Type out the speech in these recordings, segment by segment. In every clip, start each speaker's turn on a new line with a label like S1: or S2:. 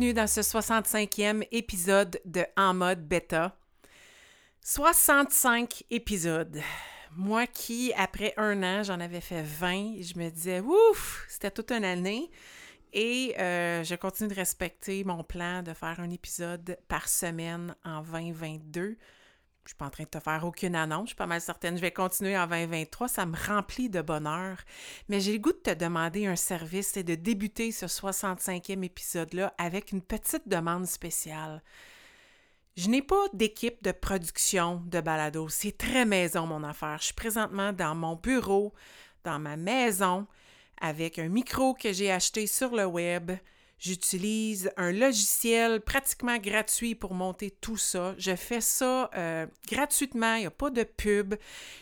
S1: Bienvenue dans ce 65e épisode de En mode bêta. 65 épisodes. Moi qui, après un an, j'en avais fait 20, je me disais, ouf, c'était toute une année. Et euh, je continue de respecter mon plan de faire un épisode par semaine en 2022. Je suis pas en train de te faire aucune annonce, je suis pas mal certaine. Je vais continuer en 2023. Ça me remplit de bonheur. Mais j'ai le goût de te demander un service et de débuter ce 65e épisode-là avec une petite demande spéciale. Je n'ai pas d'équipe de production de balado. C'est très maison, mon affaire. Je suis présentement dans mon bureau, dans ma maison, avec un micro que j'ai acheté sur le web. J'utilise un logiciel pratiquement gratuit pour monter tout ça. Je fais ça euh, gratuitement, il n'y a pas de pub.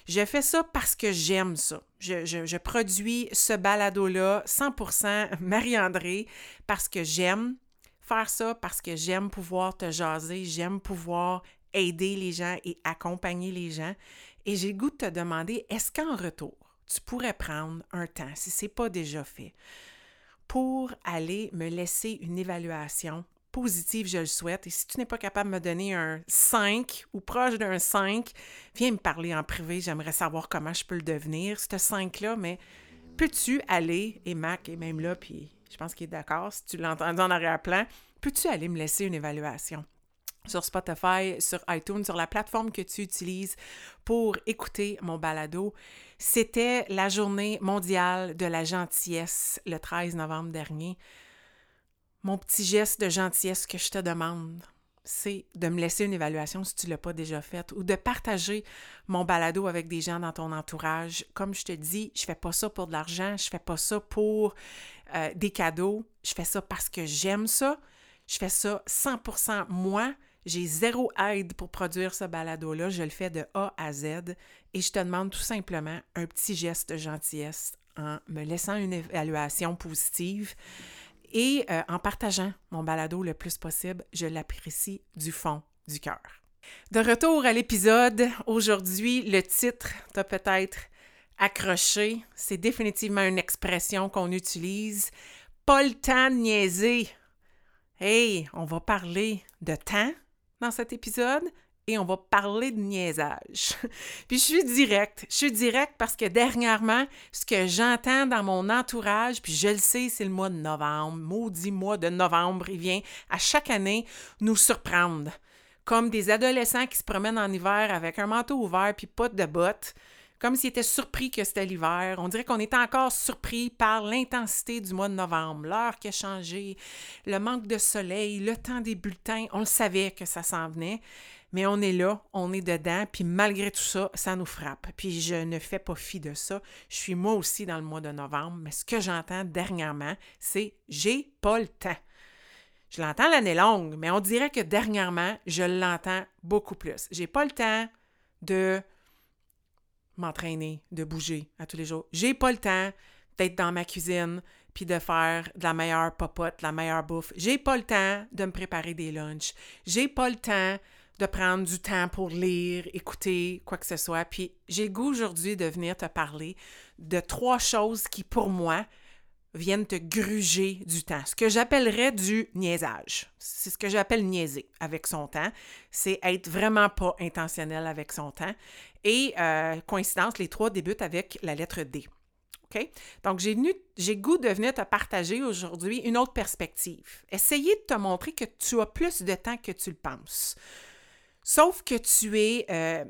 S1: Je fais ça parce que j'aime ça. Je, produis ce balado-là 100% Marie-André parce que j'aime faire ça, parce que j'aime pouvoir te jaser, j'aime pouvoir aider les gens et accompagner les gens. Et j'ai goût de te demander, est-ce qu'en retour, tu pourrais prendre un temps, si ce n'est pas déjà fait, pour aller me laisser une évaluation positive, je le souhaite. Et si tu n'es pas capable de me donner un 5 ou proche d'un 5, viens me parler en privé. J'aimerais savoir comment je peux le devenir, ce 5-là. Mais peux-tu aller, et Mac est même là, puis je pense qu'il est d'accord, si tu l'entends en arrière-plan, peux-tu aller me laisser une évaluation? sur Spotify, sur iTunes, sur la plateforme que tu utilises pour écouter mon balado? C'était la journée mondiale de la gentillesse le 13 novembre dernier. Mon petit geste de gentillesse que je te demande, c'est de me laisser une évaluation si tu ne l'as pas déjà faite ou de partager mon balado avec des gens dans ton entourage. Comme je te dis, je ne fais pas ça pour de l'argent, je ne fais pas ça pour euh, des cadeaux, je fais ça parce que j'aime ça. Je fais ça 100% moi. J'ai zéro aide pour produire ce balado-là. Je le fais de A à Z et je te demande tout simplement un petit geste de gentillesse en me laissant une évaluation positive et euh, en partageant mon balado le plus possible. Je l'apprécie du fond du cœur. De retour à l'épisode, aujourd'hui, le titre t'a peut-être accroché. C'est définitivement une expression qu'on utilise. Pas le temps de niaiser. Hey, on va parler de temps dans cet épisode et on va parler de niaisage. puis je suis directe. Je suis directe parce que dernièrement, ce que j'entends dans mon entourage, puis je le sais, c'est le mois de novembre, maudit mois de novembre, il vient à chaque année nous surprendre. Comme des adolescents qui se promènent en hiver avec un manteau ouvert puis pas de bottes comme s'ils étaient surpris que c'était l'hiver. On dirait qu'on était encore surpris par l'intensité du mois de novembre, l'heure qui a changé, le manque de soleil, le temps des bulletins. On le savait que ça s'en venait, mais on est là, on est dedans, puis malgré tout ça, ça nous frappe. Puis je ne fais pas fi de ça. Je suis moi aussi dans le mois de novembre, mais ce que j'entends dernièrement, c'est j'ai pas le temps. Je l'entends l'année longue, mais on dirait que dernièrement, je l'entends beaucoup plus. J'ai pas le temps de m'entraîner, de bouger à tous les jours. J'ai pas le temps d'être dans ma cuisine puis de faire de la meilleure popote, de la meilleure bouffe. J'ai pas le temps de me préparer des lunchs. J'ai pas le temps de prendre du temps pour lire, écouter, quoi que ce soit. Puis j'ai le goût aujourd'hui de venir te parler de trois choses qui, pour moi, viennent te gruger du temps. Ce que j'appellerais du niaisage. C'est ce que j'appelle niaiser avec son temps. C'est être vraiment pas intentionnel avec son temps. Et euh, coïncidence, les trois débutent avec la lettre D. OK? Donc, j'ai goût de venir te partager aujourd'hui une autre perspective. Essayer de te montrer que tu as plus de temps que tu le penses. Sauf que tu es euh,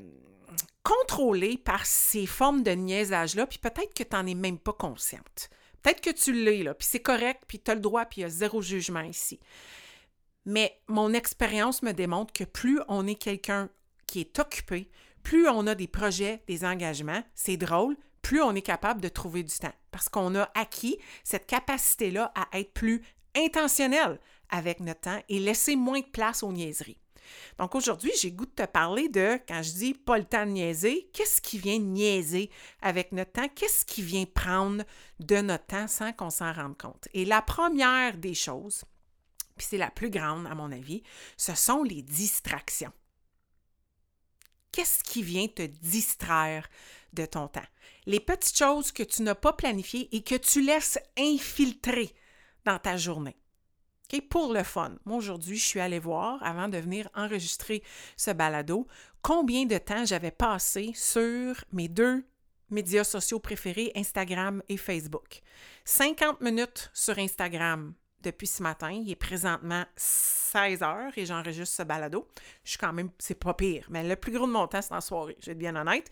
S1: contrôlé par ces formes de niaisage-là, puis peut-être que tu n'en es même pas consciente. Peut-être que tu l'es, là, puis c'est correct, puis tu as le droit, puis il y a zéro jugement ici. Mais mon expérience me démontre que plus on est quelqu'un qui est occupé, plus on a des projets, des engagements, c'est drôle, plus on est capable de trouver du temps parce qu'on a acquis cette capacité-là à être plus intentionnel avec notre temps et laisser moins de place aux niaiseries. Donc aujourd'hui, j'ai goût de te parler de, quand je dis pas le temps de niaiser, qu'est-ce qui vient niaiser avec notre temps? Qu'est-ce qui vient prendre de notre temps sans qu'on s'en rende compte? Et la première des choses, puis c'est la plus grande à mon avis, ce sont les distractions. Qu'est-ce qui vient te distraire de ton temps? Les petites choses que tu n'as pas planifiées et que tu laisses infiltrer dans ta journée. Pour le fun, moi aujourd'hui, je suis allée voir, avant de venir enregistrer ce balado, combien de temps j'avais passé sur mes deux médias sociaux préférés, Instagram et Facebook. 50 minutes sur Instagram depuis ce matin. Il est présentement 16 heures et j'enregistre ce balado. Je suis quand même, c'est pas pire, mais le plus gros de mon temps, c'est en soirée, je vais être bien honnête.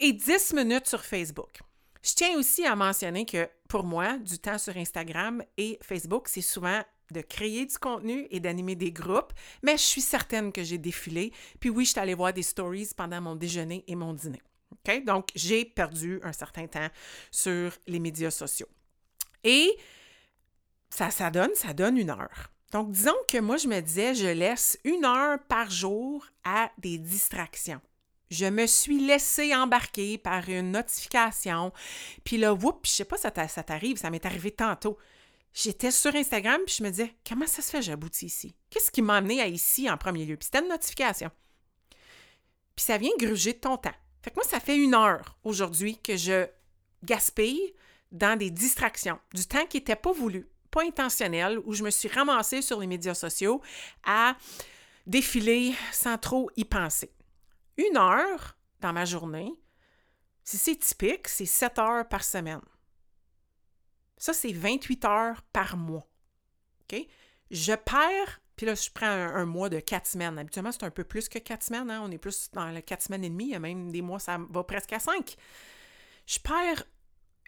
S1: Et 10 minutes sur Facebook. Je tiens aussi à mentionner que pour moi, du temps sur Instagram et Facebook, c'est souvent de créer du contenu et d'animer des groupes, mais je suis certaine que j'ai défilé. Puis oui, je suis allée voir des stories pendant mon déjeuner et mon dîner. Donc, j'ai perdu un certain temps sur les médias sociaux. Et ça, ça donne, ça donne une heure. Donc, disons que moi, je me disais, je laisse une heure par jour à des distractions. Je me suis laissée embarquer par une notification. Puis là, whoop, je sais pas, ça t'arrive, ça m'est arrivé tantôt j'étais sur Instagram, puis je me disais, comment ça se fait, j'aboutis ici? Qu'est-ce qui m'a amené à ici en premier lieu? Puis c'était une notification. Puis ça vient gruger de ton temps. Fait que moi, ça fait une heure aujourd'hui que je gaspille dans des distractions, du temps qui n'était pas voulu, pas intentionnel, où je me suis ramassée sur les médias sociaux à défiler sans trop y penser. Une heure dans ma journée, si c'est typique, c'est sept heures par semaine. Ça, c'est 28 heures par mois. Je perds, puis là, je prends un, mois de 4 semaines. Habituellement, c'est un peu plus que 4 semaines. Hein? On est plus dans les 4 semaines et demie. Il y a même des mois, ça va presque à 5. Je perds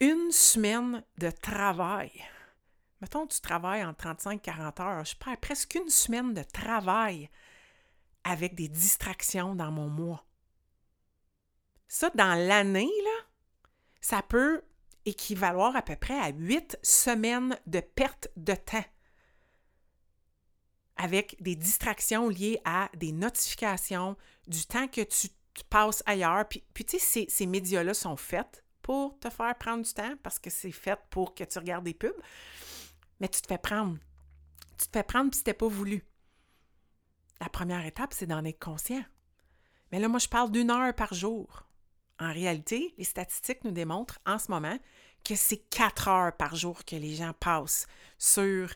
S1: une semaine de travail. Mettons, tu travailles en 35-40 heures. Je perds presque une semaine de travail avec des distractions dans mon mois. Ça, dans l'année, là, ça peut équivaloir à peu près à huit semaines de perte de temps avec des distractions liées à des notifications, du temps que tu, passes ailleurs. Puis, puis tu sais, ces, ces médias-là sont faits pour te faire prendre du temps parce que c'est fait pour que tu regardes des pubs. Mais tu te fais prendre. Tu te fais prendre puis c'était pas voulu. La première étape, c'est d'en être conscient. Mais là, moi, je parle d'une heure par jour. En réalité, les statistiques nous démontrent en ce moment que c'est quatre heures par jour que les gens passent sur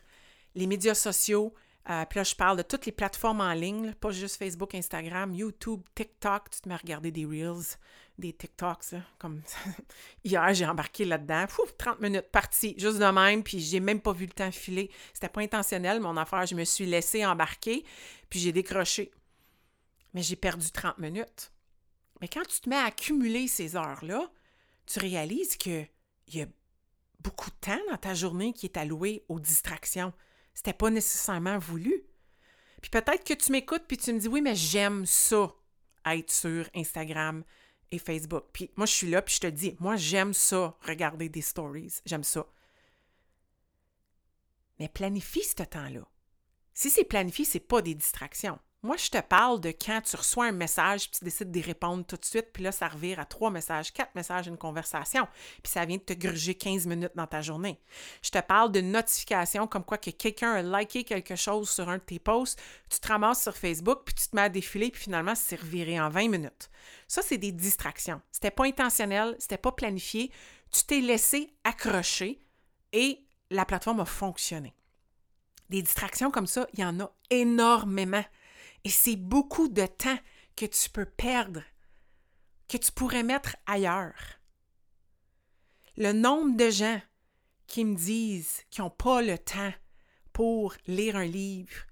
S1: les médias sociaux. Euh, puis là, je parle de toutes les plateformes en ligne, pas juste Facebook, Instagram, YouTube, TikTok. Tu te mets à regarder des Reels, des TikToks, comme hier, j'ai embarqué là-dedans. 30 minutes parti, juste de même, puis j'ai même pas vu le temps filer. C'était pas intentionnel, mon affaire. Je me suis laissé embarquer, puis j'ai décroché. Mais j'ai perdu 30 minutes. Mais quand tu te mets à accumuler ces heures-là, tu réalises qu'il y a beaucoup de temps dans ta journée qui est alloué aux distractions. C'était pas nécessairement voulu. Puis peut-être que tu m'écoutes puis tu me dis oui, mais j'aime ça être sur Instagram et Facebook. Puis moi je suis là puis je te dis moi j'aime ça regarder des stories, j'aime ça. Mais planifie ce temps-là. Si c'est planifié, c'est pas des distractions. Moi, je te parle de quand tu reçois un message, puis tu décides d'y répondre tout de suite, puis là, ça revire à trois messages, quatre messages, une conversation, puis ça vient de te gruger 15 minutes dans ta journée. Je te parle de notification comme quoi que quelqu'un a liké quelque chose sur un de tes posts, tu te ramasses sur Facebook, puis tu te mets à défiler, puis finalement, c'est reviré en 20 minutes. Ça, c'est des distractions. C'était pas intentionnel, c'était pas planifié, tu t'es laissé accrocher et la plateforme a fonctionné. Des distractions comme ça, il y en a énormément. Et c'est beaucoup de temps que tu peux perdre, que tu pourrais mettre ailleurs. Le nombre de gens qui me disent qu'ils n'ont pas le temps pour lire un livre,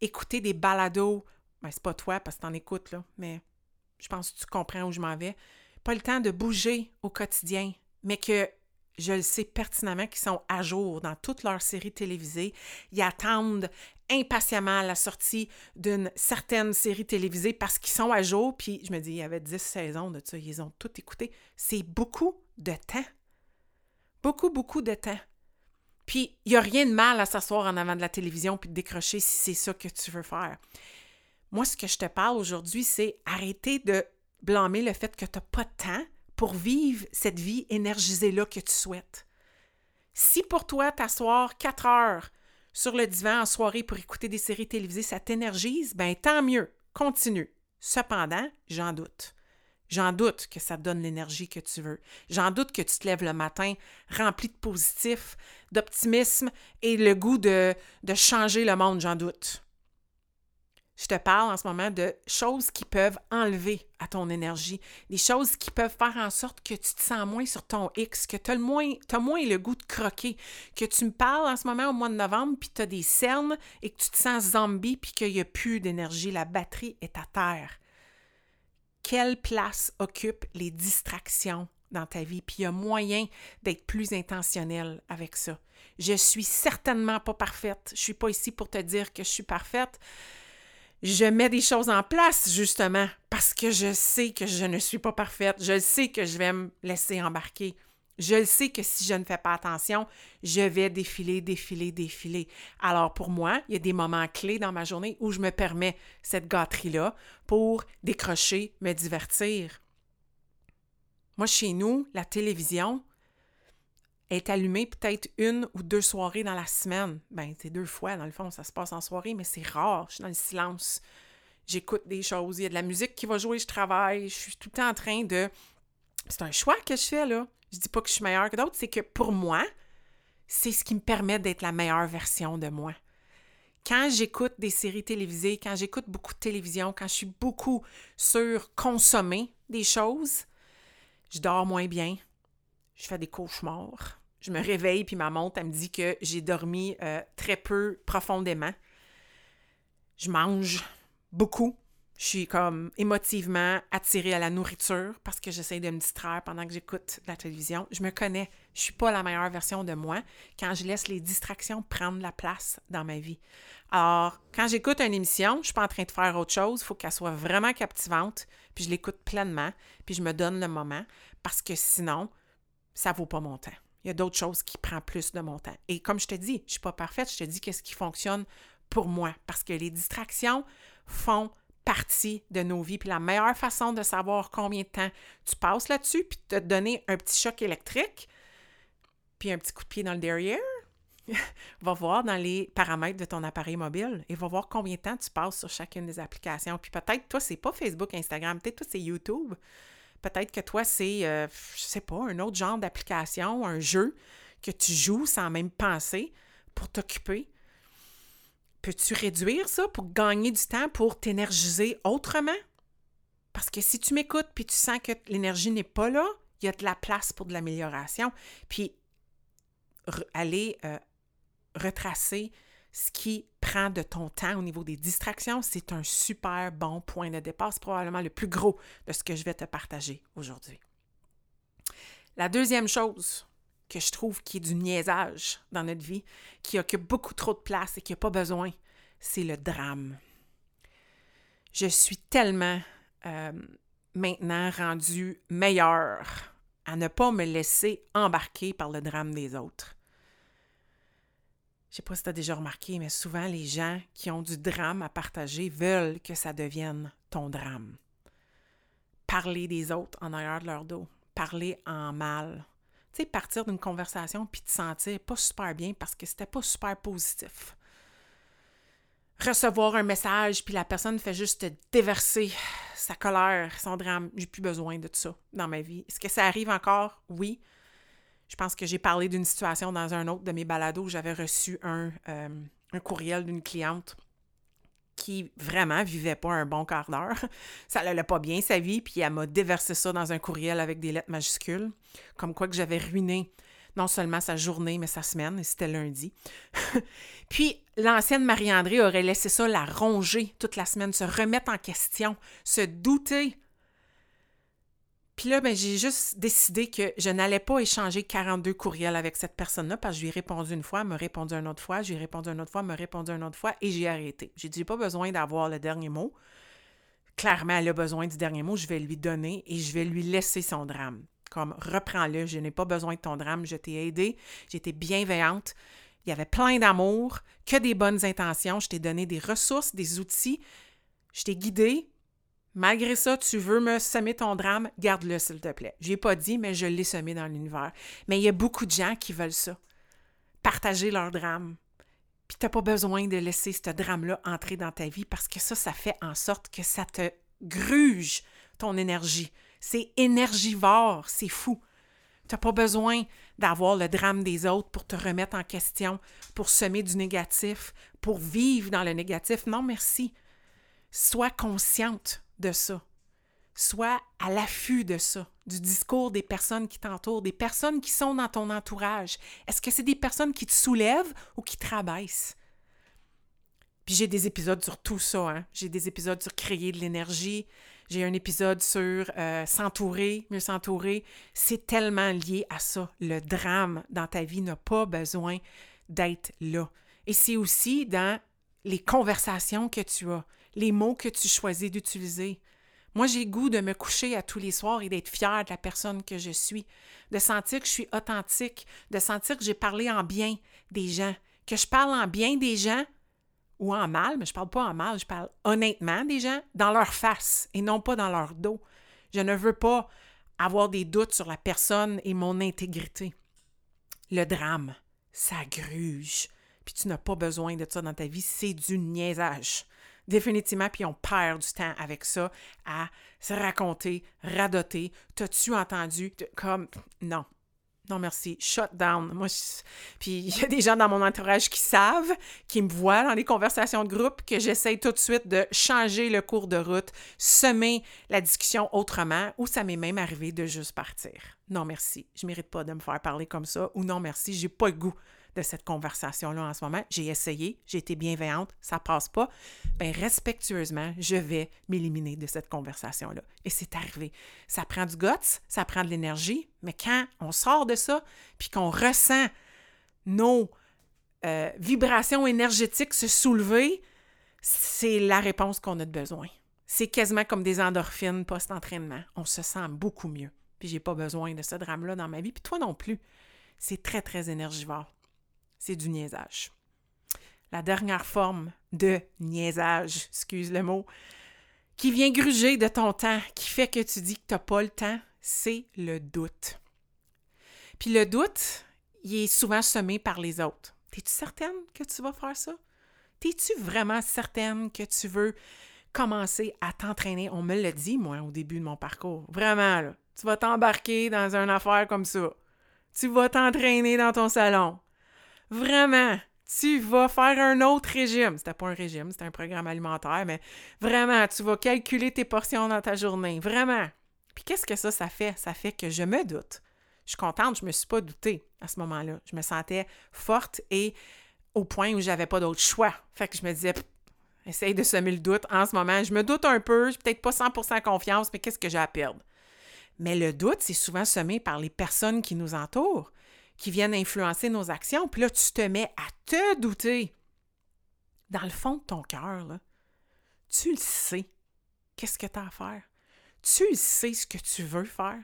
S1: écouter des balados, ben c'est pas toi parce que tu en écoutes, là, mais je pense que tu comprends où je m'en vais. Pas le temps de bouger au quotidien, mais que je le sais pertinemment qu'ils sont à jour dans toutes leurs séries télévisées. Ils attendent impatiemment la sortie d'une certaine série télévisée parce qu'ils sont à jour. Puis je me dis, il y avait 10 saisons de ça, ils ont tout écouté. C'est beaucoup de temps. Beaucoup, beaucoup de temps. Puis il n'y a rien de mal à s'asseoir en avant de la télévision puis de décrocher si c'est ça que tu veux faire. Moi, ce que je te parle aujourd'hui, c'est arrêter de blâmer le fait que tu n'as pas de temps pour vivre cette vie énergisée-là que tu souhaites. Si pour toi, t'asseoir quatre heures sur le divan en soirée pour écouter des séries télévisées, ça t'énergise, ben tant mieux, continue. Cependant, j'en doute. J'en doute que ça te donne l'énergie que tu veux. J'en doute que tu te lèves le matin rempli de positif, d'optimisme et le goût de, de changer le monde, j'en doute. Je te parle en ce moment de choses qui peuvent enlever à ton énergie, des choses qui peuvent faire en sorte que tu te sens moins sur ton X, que tu as, moins, le goût de croquer, que tu me parles en ce moment au mois de novembre, puis tu as des cernes et que tu te sens zombie, puis qu'il n'y a plus d'énergie, la batterie est à terre. Quelle place occupent les distractions dans ta vie? Puis il y a moyen d'être plus intentionnel avec ça. Je suis certainement pas parfaite. Je suis pas ici pour te dire que je suis parfaite je mets des choses en place justement parce que je sais que je ne suis pas parfaite, je sais que je vais me laisser embarquer. Je sais que si je ne fais pas attention, je vais défiler, défiler, défiler. Alors pour moi, il y a des moments clés dans ma journée où je me permets cette gâterie-là pour décrocher, me divertir. Moi, chez nous, la télévision, est allumée peut-être une ou deux soirées dans la semaine. Ben, c'est deux fois, dans le fond, ça se passe en soirée, mais c'est rare. Je suis dans le silence. J'écoute des choses. Il y a de la musique qui va jouer, je travaille. Je suis tout le temps en train de. C'est un choix que je fais, là. Je dis pas que je suis meilleure que d'autres, c'est que pour moi, c'est ce qui me permet d'être la meilleure version de moi. Quand j'écoute des séries télévisées, quand j'écoute beaucoup de télévision, quand je suis beaucoup sur consommer des choses, je dors moins bien, je fais des cauchemars. Je me réveille, puis ma montre, elle me dit que j'ai dormi euh, très peu profondément. Je mange beaucoup. Je suis comme émotivement attirée à la nourriture parce que j'essaie de me distraire pendant que j'écoute la télévision. Je me connais. Je suis pas la meilleure version de moi quand je laisse les distractions prendre la place dans ma vie. Alors, quand j'écoute une émission, je suis pas en train de faire autre chose. Il faut qu'elle soit vraiment captivante, puis je l'écoute pleinement, puis je me donne le moment parce que sinon, ça vaut pas mon temps. Il y a d'autres choses qui prennent plus de mon temps. Et comme je te dis, je suis pas parfaite, je te dis qu'est-ce qui fonctionne pour moi parce que les distractions font partie de nos vies. Puis la meilleure façon de savoir combien de temps tu passes là-dessus, puis de te donner un petit choc électrique, puis un petit coup de pied dans le derrière, va voir dans les paramètres de ton appareil mobile et va voir combien de temps tu passes sur chacune des applications. Puis peut-être, toi, c'est pas Facebook, Instagram, peut-être toi, c'est YouTube. Peut-être que toi, c'est, euh, je sais pas, un autre genre d'application, un jeu que tu joues sans même penser pour t'occuper. Peux-tu réduire ça pour gagner du temps, pour t'énergiser autrement? Parce que si tu m'écoutes puis tu sens que l'énergie n'est pas là, il y a de la place pour de l'amélioration. Puis aller euh, retracer ce qui prend de ton temps au niveau des distractions, c'est un super bon point de départ. C'est probablement le plus gros de ce que je vais te partager aujourd'hui. La deuxième chose que je trouve qui est du niaisage dans notre vie, qui occupe beaucoup trop de place et qui n'a pas besoin, c'est le drame. Je suis tellement euh, maintenant rendue meilleure à ne pas me laisser embarquer par le drame des autres. Je sais pas si tu as déjà remarqué, mais souvent les gens qui ont du drame à partager veulent que ça devienne ton drame. Parler des autres en arrière de leur dos, parler en mal. Tu sais, partir d'une conversation puis te sentir pas super bien parce que c'était pas super positif. Recevoir un message puis la personne fait juste te déverser sa colère, son drame. J'ai plus besoin de tout ça dans ma vie. Est-ce que ça arrive encore? Oui. Je pense que j'ai parlé d'une situation dans un autre de mes balados où j'avais reçu un, euh, courriel d'une cliente qui vraiment vivait pas un bon quart d'heure. Ça n'allait pas bien sa vie, puis elle m'a déversé ça dans un courriel avec des lettres majuscules, comme quoi que j'avais ruiné non seulement sa journée, mais sa semaine, et c'était lundi. puis l'ancienne Marie-André aurait laissé ça la ronger toute la semaine, se remettre en question, se douter Puis là, ben, j'ai juste décidé que je n'allais pas échanger 42 courriels avec cette personne-là parce que je lui ai répondu une fois, elle m'a répondu une autre fois, je lui ai répondu une autre fois, m'a répondu une autre fois et j'ai arrêté. J'ai dit, pas besoin d'avoir le dernier mot. Clairement, elle a besoin du dernier mot, je vais lui donner et je vais lui laisser son drame. Comme, reprends-le, je n'ai pas besoin de ton drame, je t'ai aidé, été bienveillante, il y avait plein d'amour, que des bonnes intentions, je t'ai donné des ressources, des outils, je t'ai guidé, Malgré ça, tu veux me semer ton drame, garde-le, s'il te plaît. Je n'ai pas dit, mais je l'ai semé dans l'univers. Mais il y a beaucoup de gens qui veulent ça. Partager leur drame. Puis tu n'as pas besoin de laisser ce drame-là entrer dans ta vie parce que ça, ça fait en sorte que ça te gruge ton énergie. C'est énergivore, c'est fou. Tu n'as pas besoin d'avoir le drame des autres pour te remettre en question, pour semer du négatif, pour vivre dans le négatif. Non, merci. Sois consciente de ça. Sois à l'affût de ça, du discours des personnes qui t'entourent, des personnes qui sont dans ton entourage. Est-ce que c'est des personnes qui te soulèvent ou qui te rabaissent? Puis j'ai des épisodes sur tout ça. Hein. J'ai des épisodes sur créer de l'énergie. J'ai un épisode sur euh, s'entourer, mieux s'entourer. C'est tellement lié à ça. Le drame dans ta vie n'a pas besoin d'être là. Et c'est aussi dans les conversations que tu as les mots que tu choisis d'utiliser. Moi, j'ai goût de me coucher à tous les soirs et d'être fière de la personne que je suis, de sentir que je suis authentique, de sentir que j'ai parlé en bien des gens, que je parle en bien des gens ou en mal, mais je parle pas en mal, je parle honnêtement des gens dans leur face et non pas dans leur dos. Je ne veux pas avoir des doutes sur la personne et mon intégrité. Le drame, ça gruge. Puis tu n'as pas besoin de ça dans ta vie, c'est du niaisage définitivement, puis on perd du temps avec ça à se raconter, radoter. T'as-tu entendu? Comme, non. Non, merci. Shut down. Moi, Puis il y a des gens dans mon entourage qui savent, qui me voient dans les conversations de groupe, que j'essaye tout de suite de changer le cours de route, semer la discussion autrement, ou ça m'est même arrivé de juste partir. Non, merci. Je mérite pas de me faire parler comme ça, ou non, merci. J'ai pas le goût de cette conversation-là en ce moment. J'ai essayé, j'ai été bienveillante, ça passe pas. Bien, respectueusement, je vais m'éliminer de cette conversation-là. Et c'est arrivé. Ça prend du guts, ça prend de l'énergie, mais quand on sort de ça, puis qu'on ressent nos euh, vibrations énergétiques se soulever, c'est la réponse qu'on a de besoin. C'est quasiment comme des endorphines post-entraînement. On se sent beaucoup mieux. Puis j'ai pas besoin de ce drame-là dans ma vie, puis toi non plus. C'est très, très énergivore c'est du niaisage. La dernière forme de niaisage, excuse le mot, qui vient gruger de ton temps, qui fait que tu dis que tu n'as pas le temps, c'est le doute. Puis le doute, il est souvent semé par les autres. Es-tu certaine que tu vas faire ça? Es-tu vraiment certaine que tu veux commencer à t'entraîner? On me l'a dit, moi, au début de mon parcours. Vraiment, là. Tu vas t'embarquer dans une affaire comme ça. Tu vas t'entraîner dans ton salon. Vraiment, tu vas faire un autre régime. C'était pas un régime, c'était un programme alimentaire, mais vraiment, tu vas calculer tes portions dans ta journée. Vraiment. Puis qu'est-ce que ça, ça fait? Ça fait que je me doute. Je suis contente, je me suis pas doutée à ce moment-là. Je me sentais forte et au point où j'avais pas d'autre choix. Fait que je me disais, essaye de semer le doute en ce moment. Je me doute un peu, j'ai peut-être pas 100% confiance, mais qu'est-ce que j'ai à perdre? Mais le doute, c'est souvent semé par les personnes qui nous entourent qui viennent influencer nos actions. Puis là, tu te mets à te douter. Dans le fond de ton cœur, tu le sais. Qu'est-ce que tu as à faire? Tu sais ce que tu veux faire.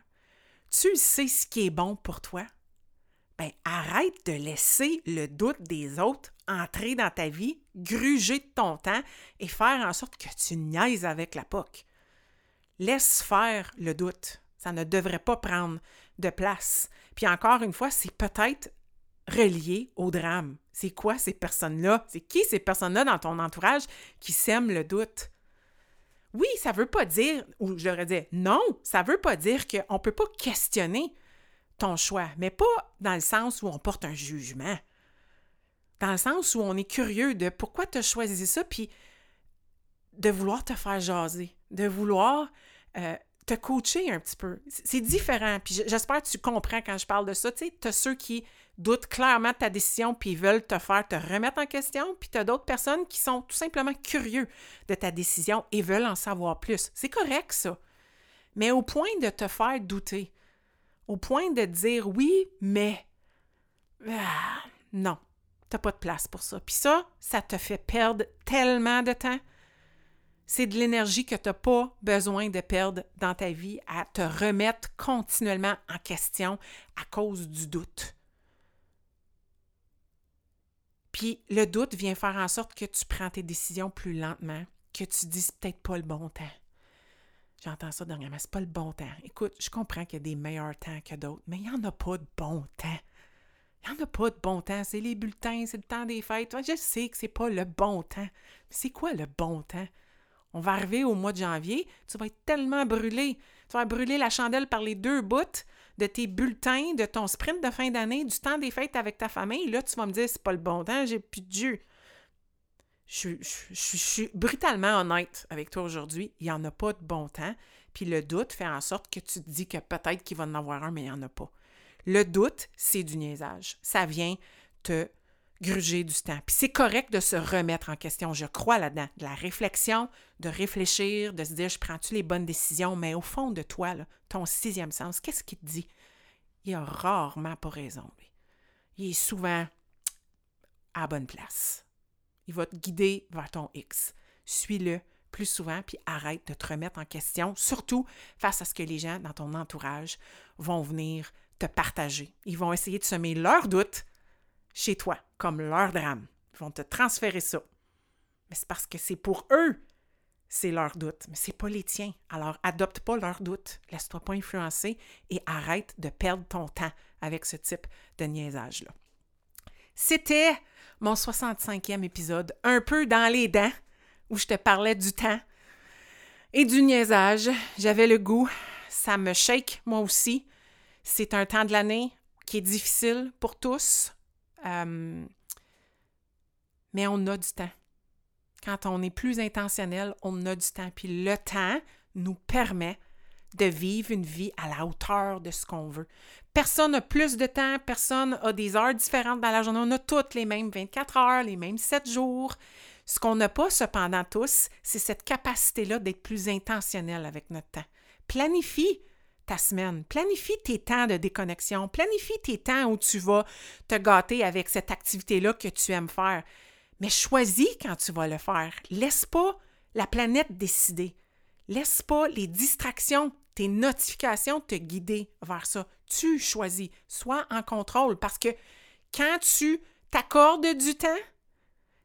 S1: Tu sais ce qui est bon pour toi. Ben, arrête de laisser le doute des autres entrer dans ta vie, gruger de ton temps et faire en sorte que tu niaises avec la POC. Laisse faire le doute. Ça ne devrait pas prendre de place. Puis encore une fois, c'est peut-être relié au drame. C'est quoi ces personnes-là? C'est qui ces personnes-là dans ton entourage qui sèment le doute? Oui, ça veut pas dire, ou je devrais dire non, ça veut pas dire qu'on peut pas questionner ton choix, mais pas dans le sens où on porte un jugement. Dans le sens où on est curieux de pourquoi tu as choisi ça, puis de vouloir te faire jaser, de vouloir euh, te coacher un petit peu. C'est différent. Puis j'espère que tu comprends quand je parle de ça. Tu as ceux qui doutent clairement de ta décision puis veulent te faire te remettre en question. Puis tu as d'autres personnes qui sont tout simplement curieux de ta décision et veulent en savoir plus. C'est correct, ça. mais au point de te faire douter, au point de dire oui, mais ah, non, t'as pas de place pour ça. Puis ça, ça te fait perdre tellement de temps. C'est de l'énergie que tu n'as pas besoin de perdre dans ta vie à te remettre continuellement en question à cause du doute. Puis le doute vient faire en sorte que tu prends tes décisions plus lentement, que tu dis peut-être pas le bon temps. J'entends ça dernièrement, c'est pas le bon temps. Écoute, je comprends qu'il y a des meilleurs temps que d'autres, mais il n'y en a pas de bon temps. Il n'y en a pas de bon temps. C'est les bulletins, c'est le temps des fêtes. Je sais que c'est pas le bon temps. C'est quoi le bon temps? On va arriver au mois de janvier, tu vas être tellement brûlé. Tu vas brûler la chandelle par les deux bouts de tes bulletins, de ton sprint de fin d'année, du temps des fêtes avec ta famille. Là, tu vas me dire, c'est pas le bon temps, j'ai plus de jus. Je, suis brutalement honnête avec toi aujourd'hui. Il n'y en a pas de bon temps. Puis le doute fait en sorte que tu te dis que peut-être qu'il va en avoir un, mais il n'y en a pas. Le doute, c'est du niaisage. Ça vient te gruger du temps. Puis c'est correct de se remettre en question, je crois là-dedans. De la réflexion, de réfléchir, de se dire, je prends-tu les bonnes décisions, mais au fond de toi, ton sixième sens, qu'est-ce qu'il te dit? Il a rarement pas raison, lui. Il est souvent à bonne place. Il va te guider vers ton X. Suis-le plus souvent, puis arrête de te remettre en question, surtout face à ce que les gens dans ton entourage vont venir te partager. Ils vont essayer de semer leurs doutes chez toi, comme leur drame. Ils vont te transférer ça. Mais c'est parce que c'est pour eux, c'est leur doute, mais c'est pas les tiens. Alors adopte pas leurs doutes, laisse-toi pas influencer et arrête de perdre ton temps avec ce type de niaisage-là. C'était mon 65e épisode, un peu dans les dents, où je te parlais du temps et du niaisage. J'avais le goût, ça me shake moi aussi. C'est un temps de l'année qui est difficile pour tous. Euh, mais on a du temps. Quand on est plus intentionnel, on a du temps. Puis le temps nous permet de vivre une vie à la hauteur de ce qu'on veut. Personne n'a plus de temps, personne a des heures différentes dans la journée. On a toutes les mêmes 24 heures, les mêmes 7 jours. Ce qu'on n'a pas cependant tous, c'est cette capacité-là d'être plus intentionnel avec notre temps. Planifie ta semaine. Planifie tes temps de déconnexion. Planifie tes temps où tu vas te gâter avec cette activité-là que tu aimes faire. Mais choisis quand tu vas le faire. Laisse pas la planète décider. Laisse pas les distractions, tes notifications te guider vers ça. Tu choisis. Sois en contrôle parce que quand tu t'accordes du temps,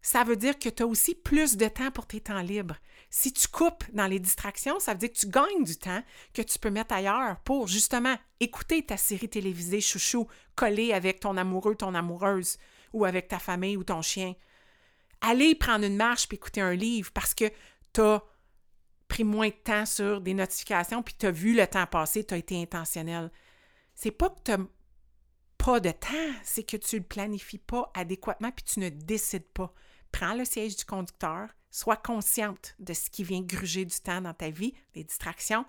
S1: ça veut dire que tu as aussi plus de temps pour tes temps libres. Si tu coupes dans les distractions, ça veut dire que tu gagnes du temps que tu peux mettre ailleurs pour justement écouter ta série télévisée chouchou collée avec ton amoureux, ton amoureuse ou avec ta famille ou ton chien. Aller prendre une marche puis écouter un livre parce que tu as pris moins de temps sur des notifications puis tu as vu le temps passer, tu as été intentionnel. C'est pas que tu n'as pas de temps, c'est que tu le planifies pas adéquatement puis tu ne décides pas. Prends le siège du conducteur, Sois consciente de ce qui vient gruger du temps dans ta vie, les distractions,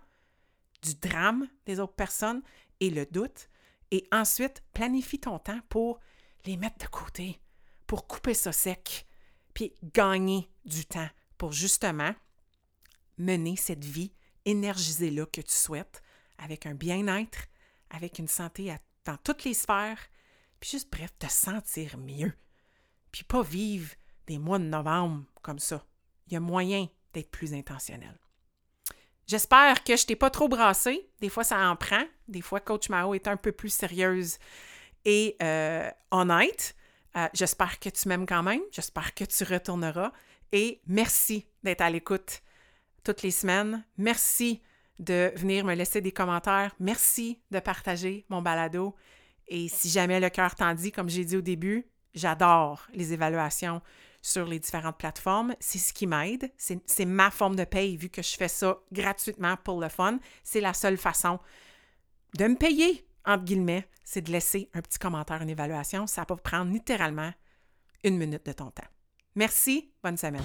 S1: du drame des autres personnes et le doute. Et ensuite, planifie ton temps pour les mettre de côté, pour couper ça sec, puis gagner du temps pour justement mener cette vie énergisée-là que tu souhaites, avec un bien-être, avec une santé dans toutes les sphères, puis juste, bref, te sentir mieux. Puis pas vivre des mois de novembre comme ça. Il y a moyen d'être plus intentionnel. J'espère que je t'ai pas trop brassé. Des fois, ça en prend. Des fois, Coach Mao est un peu plus sérieuse et euh, honnête. Euh, j'espère que tu m'aimes quand même. J'espère que tu retourneras. Et merci d'être à l'écoute toutes les semaines. Merci de venir me laisser des commentaires. Merci de partager mon balado. Et si jamais le cœur t'en dit, comme j'ai dit au début, j'adore les évaluations sur les différentes plateformes. C'est ce qui m'aide. C'est ma forme de paye, vu que je fais ça gratuitement pour le fun. C'est la seule façon de me payer, entre guillemets, c'est de laisser un petit commentaire, une évaluation. Ça peut prendre littéralement une minute de ton temps. Merci, bonne semaine.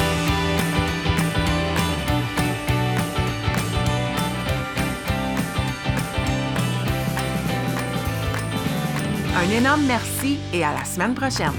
S1: Un énorme merci et à la semaine prochaine.